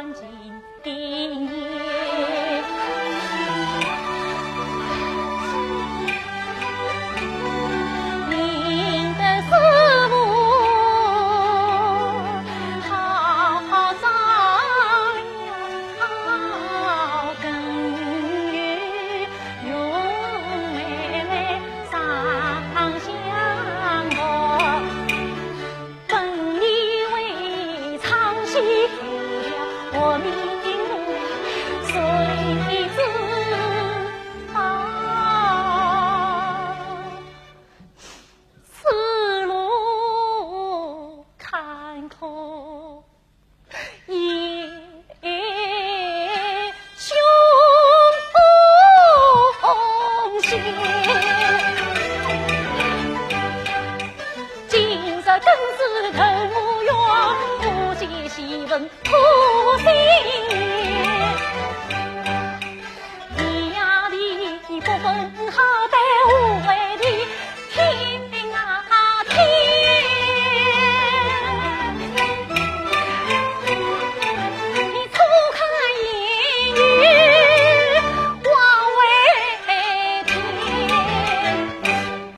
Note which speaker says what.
Speaker 1: 感情电。问苦心。家里不分好歹。